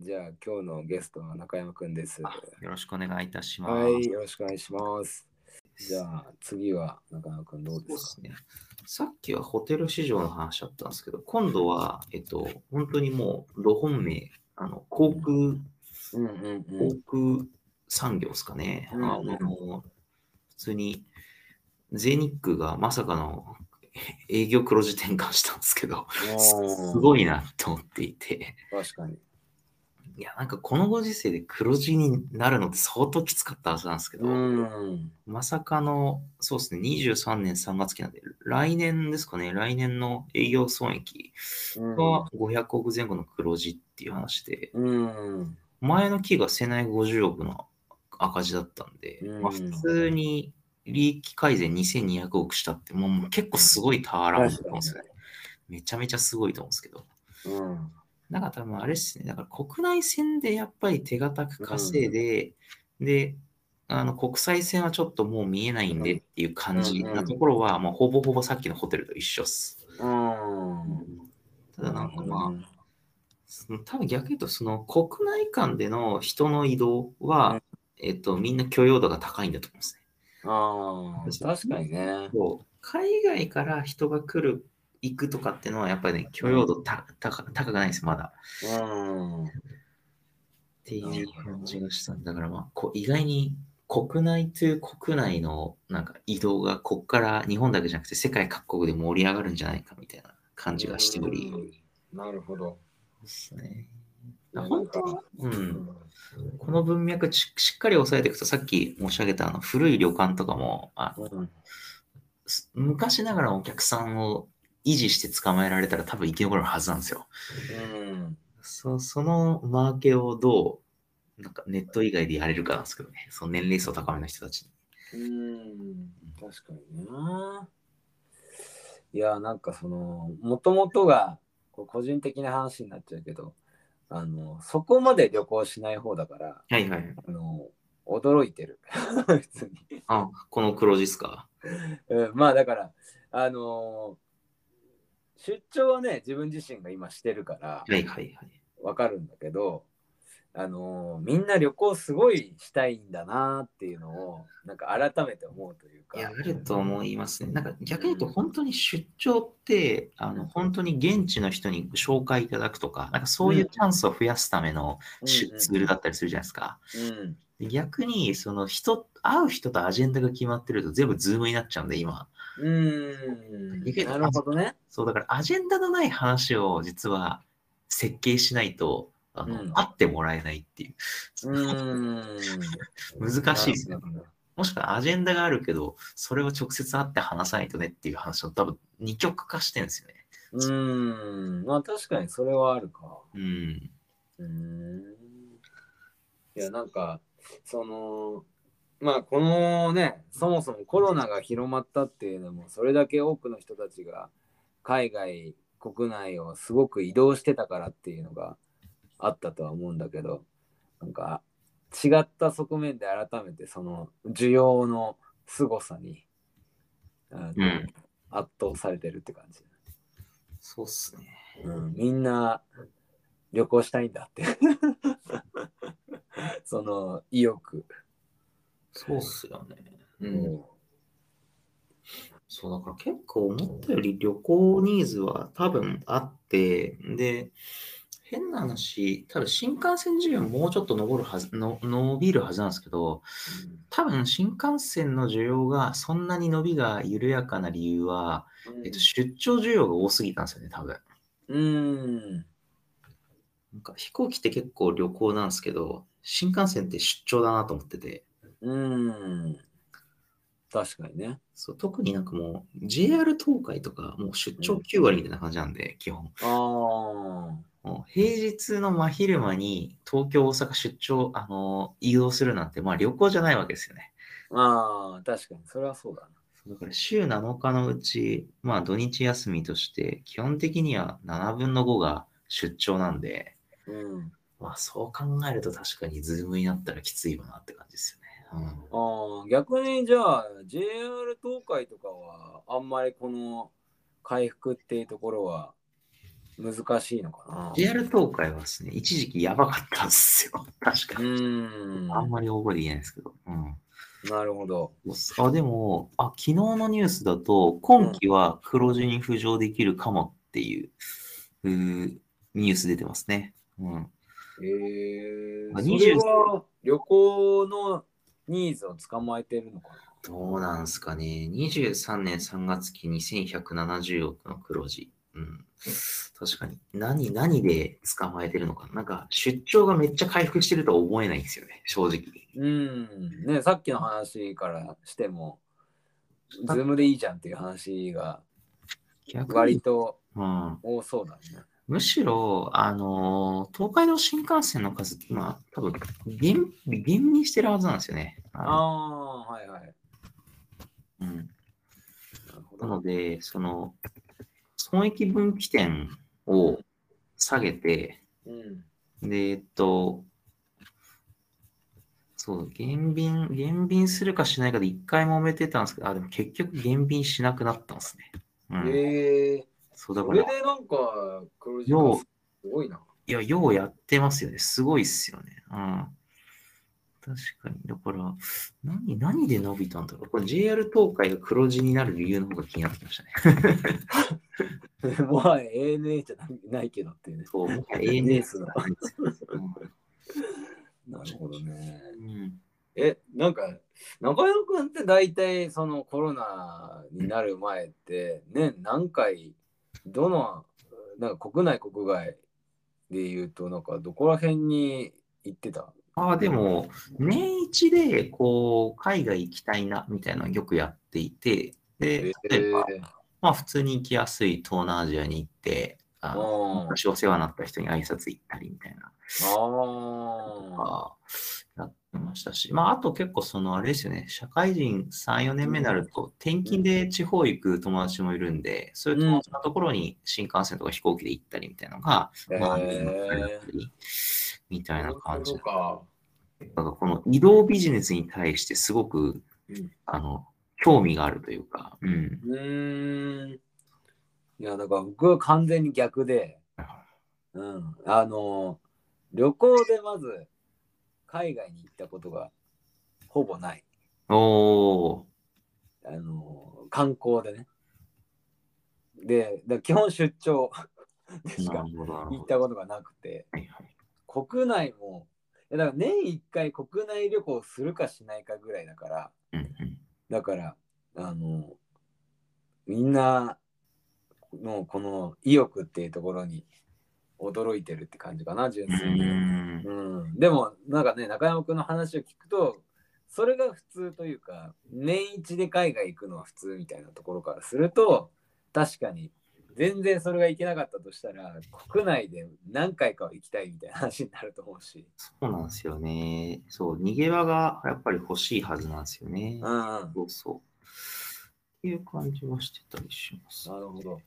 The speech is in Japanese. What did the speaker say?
じゃあ今日のゲストは中山くんです。はよろしくお願いいたします。い、よろしくお願いします。じゃあ次は中山くんどうですすね。さっきはホテル市場の話だったんですけど、今度は、えっと、本当にもう、路本命、あの、航空、うんうんうん。航空産業ですかね。うんあの、普通に、全日空がまさかの営業黒字転換したんですけど、すすごいなと思っていて、確かに。いや、なんかこのご時世で黒字になるのって相当きつかったはずなんですけど、うん。まさかの、そうですね、23年3月期なんで、来年ですかね、来年の営業損益が500億前後の黒字っていう話で、うん。前の期が世内50億の赤字だったんで、うんまあ、普通に利益改善2200億したって、もうもう結構すごいターランだと思うんですよね。めちゃめちゃすごいと思うんですけど。うん。なんか多分あれですね、だから国内線でやっぱり手堅く稼いで、で、あの国際線はちょっともう見えないんでっていう感じなところは、もうほぼほぼさっきのホテルと一緒っす。うん。ただなんかまあ、その多分逆に言うと、その国内間での人の移動は、うんえっと、みんな許容度が高いんだと思うんですね。ああ、確かにね。海外から人が来る、行くとかっていうのは、やっぱりね、許容度た高高くないんです、まだ。うん。っていう感じがしたんだから、まあ、こう意外に国内という国内のなんか移動がこっから日本だけじゃなくて世界各国で盛り上がるんじゃないかみたいな感じがしておりうんなるほど。ですね。本当？は、う、うんん。この文脈ししっかり押さえていくと、さっき申し上げたあの古い旅館とかもあ昔ながらのお客さんを維持して捕まえられたら多分生き残るはずなんですよ。うん。そそのマーケをどうなんかネット以外でやれるかなんですけどね、その年齢層高めの人たちに。うん。確かにな。いや、なんかその、もともとが、個人的な話になっちゃうけど、あの、そこまで旅行しない方だから、はいはい。あの、驚いてる。普通に。あ、この黒字っすか？うん、まあだから、あの出張はね、自分自身が今してるから、はいはいはい。わかるんだけど、あのーみんな旅行すごいしたいんだなっていうのをなんか改めて思うというかいや、あると思いますね。なんか逆に言うと、本当に出張って、あの本当に現地の人に紹介いただくとか、なんかそういうチャンスを増やすためのツールだったりするじゃないですか。うんで逆に、その人、会う人とアジェンダが決まってると全部 Zoom になっちゃうんで、今。うーんなるほどね。そう、だからアジェンダのない話を実は設計しないと、あの、うん会ってもらえないっていう。うーん 難しいですねもしくはアジェンダがあるけど、それを直接会って話さないとねっていう話を多分二極化してるんですよね。うーんまあ確かにそれはあるか。うん。うーんいや、なんか、その、まあ、このね、そもそもコロナが広まったっていうのも、それだけ多くの人たちが海外、国内をすごく移動してたからっていうのがあったとは思うんだけど、なんか、違った側面で改めてその需要の凄さに、うん圧倒されてるって感じ。そうっすね。うん、みんな旅行したいんだって。その意欲。そうっすよね。う。うんそう、だから結構思ったより旅行ニーズは多分あって、で、変な話、多分新幹線需要もうちょっと伸るはずの伸びるはずなんですけど、多分新幹線の需要がそんなに伸びが緩やかな理由は、えっと、出張需要が多すぎたんですよね、多分。うん。なんか飛行機って結構旅行なんですけど、新幹線って出張だなと思ってて、うん。確かにね。そう特になんかもう JR 東海とかもう出張9割みたいな感じなんで、基本。ああ。もう平日の真昼間に東京、大阪出張、あの移動するなんて、まあ旅行じゃないわけですよね。ああ、確かに。それはそうだな。だから週7日のうち、まあ土日休みとして、基本的には7分の5が出張なんで、うん。まあそう考えると確かにズームになったらきついよなって感じですよね。うん逆にじゃあ JR 東海とかはあんまりこの回復っていうところは難しいのかな？JR 東海はですね、一時期やばかったんですよ。確かうに。ーん。あんまり大声で言えないですけど。うんなるほど。あ、でも、あ、昨日のニュースだと、今期は黒字に浮上できるかもっていう、うーニュース出てますね。うん。えー、まあそれは旅行のニーズを捕まえてるのかな？どうなんすかね。23年3月期2170億の黒字。うん。確かに。何、何で捕まえてるのかな？なんか、出張がめっちゃ回復してるとは思えないんですよね。正直。うん。ね、さっきの話からしても、ズームでいいじゃんっていう話が割とうん。多そうだね。むしろ、あのー東海道新幹線の数って今、多分減、減にしてるはずなんですよね。ああはいはい。うん、な。ので、その、損益分岐点を下げて、うん。で、えっと、そう、減便、減便するかしないかで一回揉めてたんですけど、あ、でも結局減便しなくなったんですね。うん。ええそう、だそれから、でなんか黒字すごいな。いや、ようやってますよね。すごいっすよね。うん。確かに。だから、何、何で伸びたんだろう。これ JR 東海が黒字になる理由の方が気になってきましたね。もはや ANA じゃないないけどっていうね。そう、もはや ANA すよなるほどね。うん。え、なんか、中山君って大体そのコロナになる前って、年何回、どの、なんか国内国外で言うと、なんかどこら辺に行ってた？ああ、でも、年一で、こう、海外行きたいな、みたいなのをよくやっていて、で、例えば、まあ、普通に行きやすい東南アジアに行って、あの昔お世話になった人に挨拶行ったりみたいな、あやってましたし、まあ、あと結構、その、あれですよね、社会人3、4年目になると、転勤で地方行く友達もいるんで、そういう友達のところに新幹線とか飛行機で行ったりみたいなのが、まあ、へー。みたいな感じなるほどか。だからこの移動ビジネスに対してすごく、うんあの、興味があるというか、うん。うーん。いや、だから僕は完全に逆で、うん。あの、旅行でまず海外に行ったことがほぼない。おー、あの、観光でね。で、だ基本出張 でしか行。ったことがなくて、はいはい。国内も、だから年1回国内旅行するかしないかぐらいだから、うんうんだから、あの、みんなのこの意欲っていうところに驚いてるって感じかな、純う粋に。うん、でも、なんかね、中山君の話を聞くと、それが普通というか、年一で海外行くのは普通みたいなところからすると、確かに、全然それがいけなかったとしたら、国内で何回かは行きたいみたいな話になると思うし。そうなんですよね。そう、逃げ場がやっぱり欲しいはずなんですよね。うん、なそうそう。っていう感じはしてたりします。るほど。